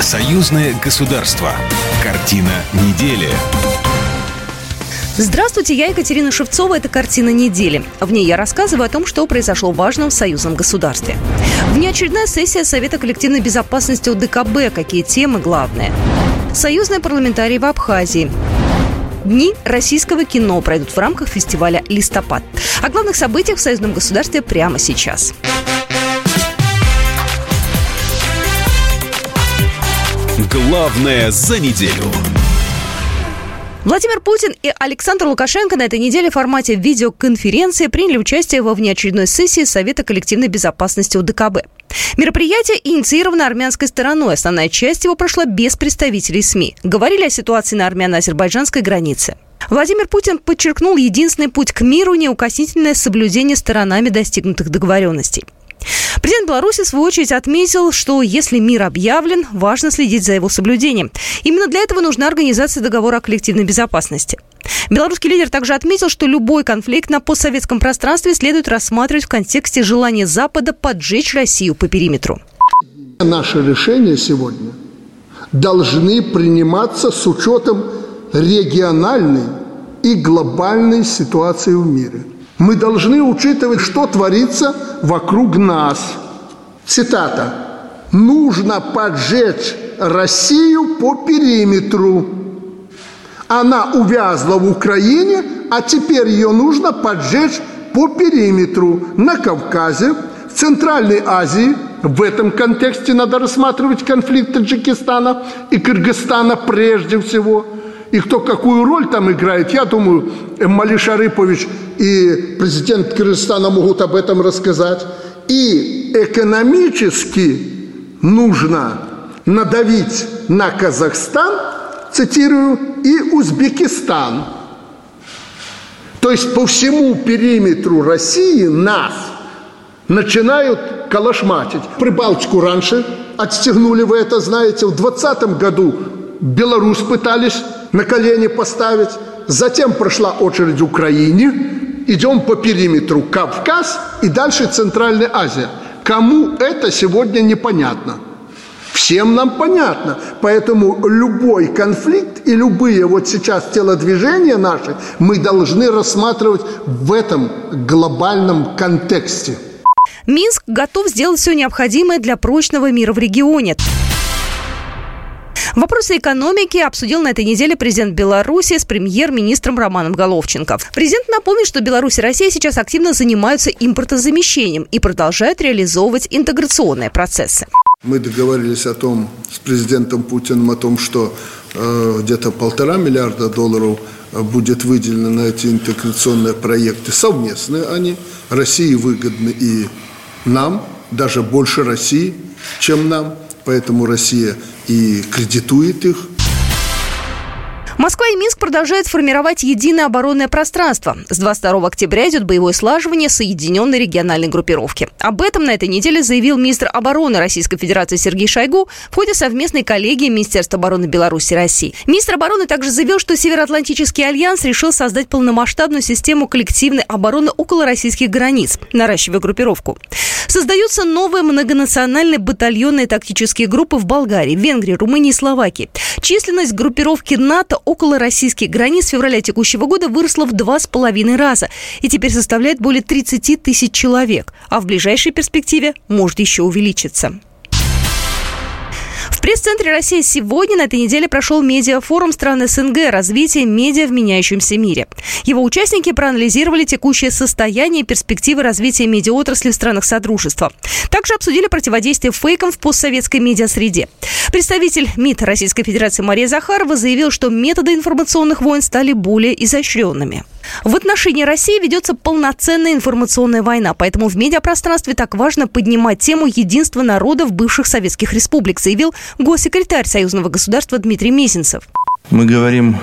Союзное государство. Картина недели. Здравствуйте, я Екатерина Шевцова. Это «Картина недели». В ней я рассказываю о том, что произошло важно в союзном государстве. Внеочередная сессия Совета коллективной безопасности УДКБ. Какие темы главные? Союзные парламентарии в Абхазии. Дни российского кино пройдут в рамках фестиваля «Листопад». О главных событиях в союзном государстве прямо сейчас. Главное за неделю. Владимир Путин и Александр Лукашенко на этой неделе в формате видеоконференции приняли участие во внеочередной сессии Совета коллективной безопасности УДКБ. Мероприятие инициировано армянской стороной. Основная часть его прошла без представителей СМИ. Говорили о ситуации на армяно-азербайджанской границе. Владимир Путин подчеркнул единственный путь к миру – неукоснительное соблюдение сторонами достигнутых договоренностей. Президент Беларуси, в свою очередь, отметил, что если мир объявлен, важно следить за его соблюдением. Именно для этого нужна организация договора о коллективной безопасности. Белорусский лидер также отметил, что любой конфликт на постсоветском пространстве следует рассматривать в контексте желания Запада поджечь Россию по периметру. Наши решения сегодня должны приниматься с учетом региональной и глобальной ситуации в мире – мы должны учитывать, что творится вокруг нас. Цитата. «Нужно поджечь Россию по периметру. Она увязла в Украине, а теперь ее нужно поджечь по периметру на Кавказе, в Центральной Азии. В этом контексте надо рассматривать конфликт Таджикистана и Кыргызстана прежде всего – и кто какую роль там играет, я думаю, Мали Шарыпович и президент Кыргызстана могут об этом рассказать. И экономически нужно надавить на Казахстан, цитирую, и Узбекистан. То есть по всему периметру России нас начинают калашматить. Прибалтику раньше отстегнули, вы это знаете, в 2020 году Беларусь пытались на колени поставить. Затем прошла очередь Украине. Идем по периметру Кавказ и дальше Центральная Азия. Кому это сегодня непонятно? Всем нам понятно. Поэтому любой конфликт и любые вот сейчас телодвижения наши мы должны рассматривать в этом глобальном контексте. Минск готов сделать все необходимое для прочного мира в регионе. Вопросы экономики обсудил на этой неделе президент Беларуси с премьер-министром Романом Головченко. Президент напомнил, что Беларусь и Россия сейчас активно занимаются импортозамещением и продолжают реализовывать интеграционные процессы. Мы договорились о том с президентом Путиным о том, что э, где-то полтора миллиарда долларов э, будет выделено на эти интеграционные проекты. Совместные они. России выгодны и нам, даже больше России, чем нам. Поэтому Россия и кредитует их. Москва и Минск продолжают формировать единое оборонное пространство. С 22 октября идет боевое слаживание соединенной региональной группировки. Об этом на этой неделе заявил министр обороны Российской Федерации Сергей Шойгу в ходе совместной коллегии Министерства обороны Беларуси и России. Министр обороны также заявил, что Североатлантический альянс решил создать полномасштабную систему коллективной обороны около российских границ, наращивая группировку. Создаются новые многонациональные батальонные тактические группы в Болгарии, Венгрии, Румынии и Словакии. Численность группировки НАТО около российских границ с февраля текущего года выросла в два с половиной раза и теперь составляет более 30 тысяч человек, а в ближайшей перспективе может еще увеличиться. В пресс-центре России сегодня на этой неделе прошел медиафорум стран СНГ «Развитие медиа в меняющемся мире». Его участники проанализировали текущее состояние и перспективы развития медиаотрасли в странах Содружества. Также обсудили противодействие фейкам в постсоветской медиасреде. Представитель МИД Российской Федерации Мария Захарова заявил, что методы информационных войн стали более изощренными. В отношении России ведется полноценная информационная война, поэтому в медиапространстве так важно поднимать тему единства народов бывших советских республик, заявил госсекретарь Союзного государства Дмитрий Мезенцев. Мы говорим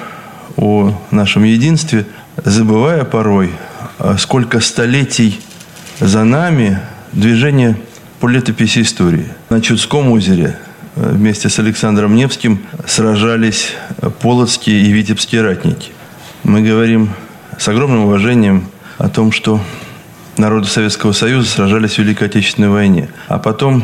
о нашем единстве, забывая порой, а сколько столетий за нами движение по летописи истории. На Чудском озере э, вместе с Александром Невским сражались полоцкие и витебские ратники. Мы говорим с огромным уважением о том, что народы Советского Союза сражались в Великой Отечественной войне, а потом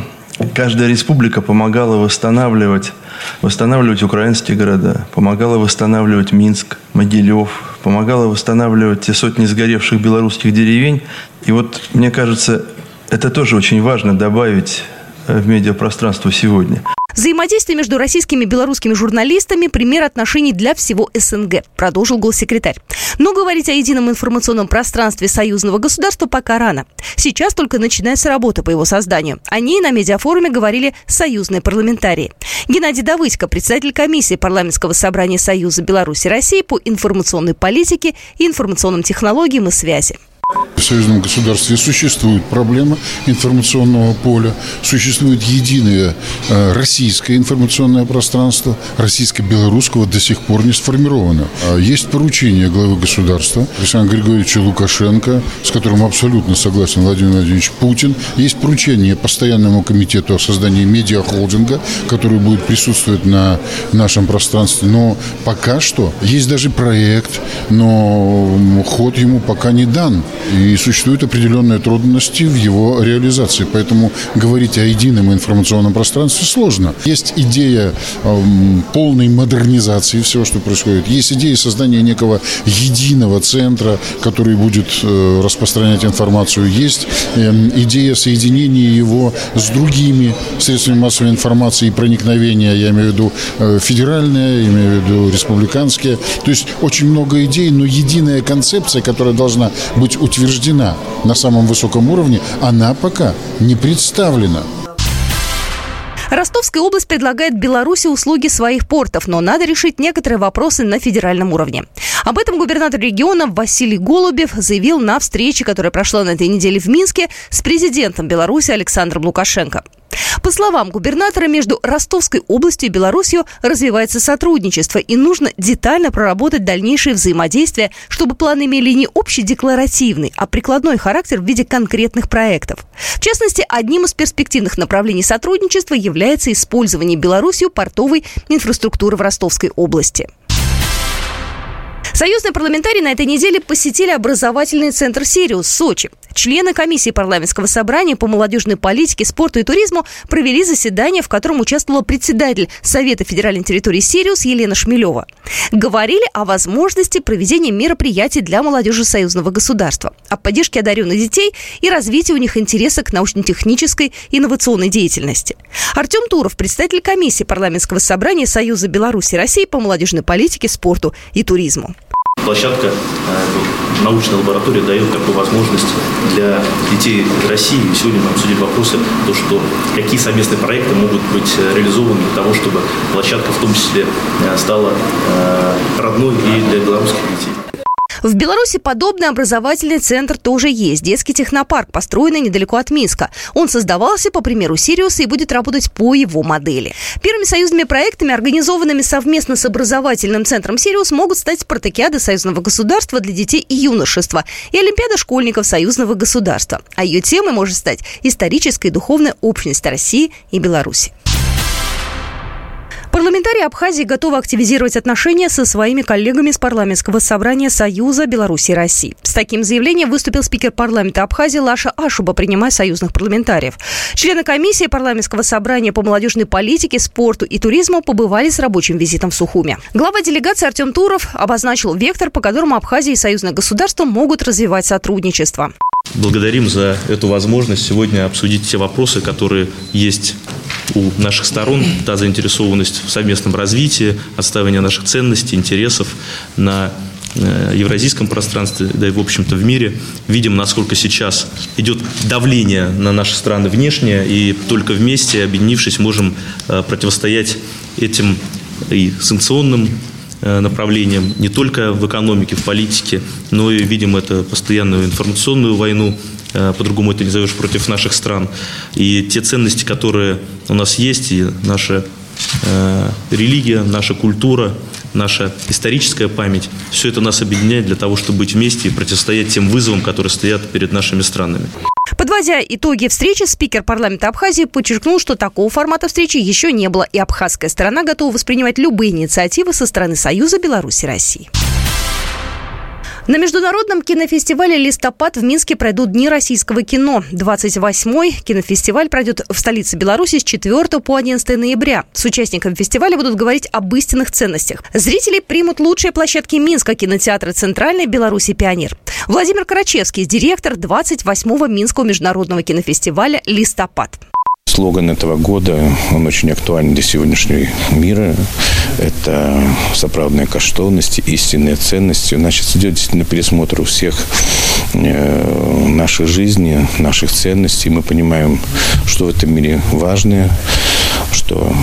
каждая республика помогала восстанавливать, восстанавливать украинские города, помогала восстанавливать Минск, Могилев, помогала восстанавливать те сотни сгоревших белорусских деревень. И вот, мне кажется, это тоже очень важно добавить э, в медиапространство сегодня. Взаимодействие между российскими и белорусскими журналистами – пример отношений для всего СНГ, продолжил госсекретарь. Но говорить о едином информационном пространстве союзного государства пока рано. Сейчас только начинается работа по его созданию. О ней на медиафоруме говорили союзные парламентарии. Геннадий Давыдько, председатель комиссии парламентского собрания Союза Беларуси и России по информационной политике и информационным технологиям и связи. В союзном государстве существует проблема информационного поля, существует единое э, российское информационное пространство, российско-белорусского до сих пор не сформировано. А есть поручение главы государства Александра Григорьевича Лукашенко, с которым абсолютно согласен Владимир Владимирович Путин. Есть поручение постоянному комитету о создании медиахолдинга, который будет присутствовать на нашем пространстве. Но пока что есть даже проект, но ход ему пока не дан. И существуют определенные трудности в его реализации. Поэтому говорить о едином информационном пространстве сложно. Есть идея э, полной модернизации всего, что происходит. Есть идея создания некого единого центра, который будет э, распространять информацию. Есть э, идея соединения его с другими средствами массовой информации и проникновения. Я имею в виду э, федеральные, я имею в виду республиканские. То есть очень много идей, но единая концепция, которая должна быть утверждена на самом высоком уровне, она пока не представлена. Ростовская область предлагает Беларуси услуги своих портов, но надо решить некоторые вопросы на федеральном уровне. Об этом губернатор региона Василий Голубев заявил на встрече, которая прошла на этой неделе в Минске с президентом Беларуси Александром Лукашенко. По словам губернатора, между Ростовской областью и Беларусью развивается сотрудничество, и нужно детально проработать дальнейшее взаимодействие, чтобы планы имели не общий декларативный, а прикладной характер в виде конкретных проектов. В частности, одним из перспективных направлений сотрудничества является использование Беларусью портовой инфраструктуры в Ростовской области. Союзные парламентарии на этой неделе посетили образовательный центр «Сириус» Сочи. Члены комиссии парламентского собрания по молодежной политике, спорту и туризму провели заседание, в котором участвовала председатель Совета федеральной территории «Сириус» Елена Шмелева. Говорили о возможности проведения мероприятий для молодежи союзного государства, о поддержке одаренных детей и развитии у них интереса к научно-технической и инновационной деятельности. Артем Туров, председатель комиссии парламентского собрания Союза Беларуси и России по молодежной политике, спорту и туризму. Площадка э, научной лаборатории дает такую возможность для детей России. И сегодня мы обсудили вопросы, то, что какие совместные проекты могут быть реализованы для того, чтобы площадка в том числе э, стала э, родной и для белорусских детей. В Беларуси подобный образовательный центр тоже есть. Детский технопарк, построенный недалеко от Минска. Он создавался по примеру Сириуса и будет работать по его модели. Первыми союзными проектами, организованными совместно с образовательным центром Сириус, могут стать спартакиады союзного государства для детей и юношества и Олимпиада школьников союзного государства. А ее темой может стать историческая и духовная общность России и Беларуси. Парламентарии Абхазии готовы активизировать отношения со своими коллегами с парламентского собрания Союза Беларуси и России. С таким заявлением выступил спикер парламента Абхазии Лаша Ашуба, принимая союзных парламентариев. Члены комиссии парламентского собрания по молодежной политике, спорту и туризму побывали с рабочим визитом в Сухуме. Глава делегации Артем Туров обозначил вектор, по которому Абхазия и союзное государство могут развивать сотрудничество. Благодарим за эту возможность сегодня обсудить те вопросы, которые есть у наших сторон, та заинтересованность в совместном развитии, отстаивание наших ценностей, интересов на э, евразийском пространстве, да и, в общем-то, в мире. Видим, насколько сейчас идет давление на наши страны внешнее, и только вместе, объединившись, можем э, противостоять этим и санкционным направлениям не только в экономике, в политике, но и видим это постоянную информационную войну, э, по-другому это не зовешь, против наших стран. И те ценности, которые у нас есть, и наша э, религия, наша культура, наша историческая память, все это нас объединяет для того, чтобы быть вместе и противостоять тем вызовам, которые стоят перед нашими странами. Подводя итоги встречи, спикер парламента Абхазии подчеркнул, что такого формата встречи еще не было, и абхазская сторона готова воспринимать любые инициативы со стороны Союза Беларуси России. На международном кинофестивале «Листопад» в Минске пройдут Дни российского кино. 28-й кинофестиваль пройдет в столице Беларуси с 4 по 11 ноября. С участниками фестиваля будут говорить об истинных ценностях. Зрители примут лучшие площадки Минска, кинотеатра Центральной Беларуси «Пионер». Владимир Карачевский, директор 28-го Минского международного кинофестиваля «Листопад». Слоган этого года, он очень актуален для сегодняшнего мира. Это соправдные каштовности, истинные ценности. Значит, идет действительно пересмотр у всех э, нашей жизни, наших ценностей. Мы понимаем, что в этом мире важное, что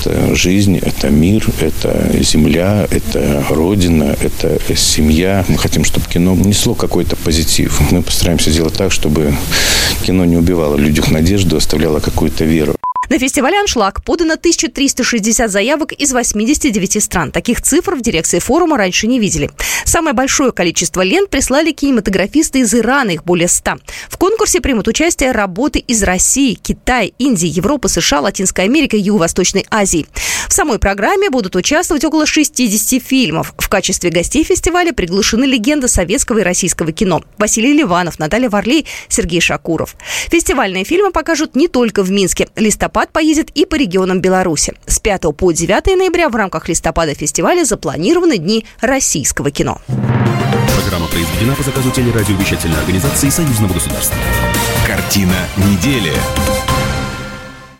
это жизнь, это мир, это земля, это родина, это семья. Мы хотим, чтобы кино несло какой-то позитив. Мы постараемся сделать так, чтобы кино не убивало людях надежду, оставляло какую-то веру. На фестивале «Аншлаг» подано 1360 заявок из 89 стран. Таких цифр в дирекции форума раньше не видели. Самое большое количество лент прислали кинематографисты из Ирана, их более 100. В конкурсе примут участие работы из России, Китая, Индии, Европы, США, Латинской Америки Юго-Восточной Азии. В самой программе будут участвовать около 60 фильмов. В качестве гостей фестиваля приглашены легенды советского и российского кино. Василий Ливанов, Наталья Варлей, Сергей Шакуров. Фестивальные фильмы покажут не только в Минске. Листопад листопад поедет и по регионам Беларуси. С 5 по 9 ноября в рамках листопада фестиваля запланированы дни российского кино. Программа произведена по заказу телерадиовещательной организации Союзного государства. Картина недели.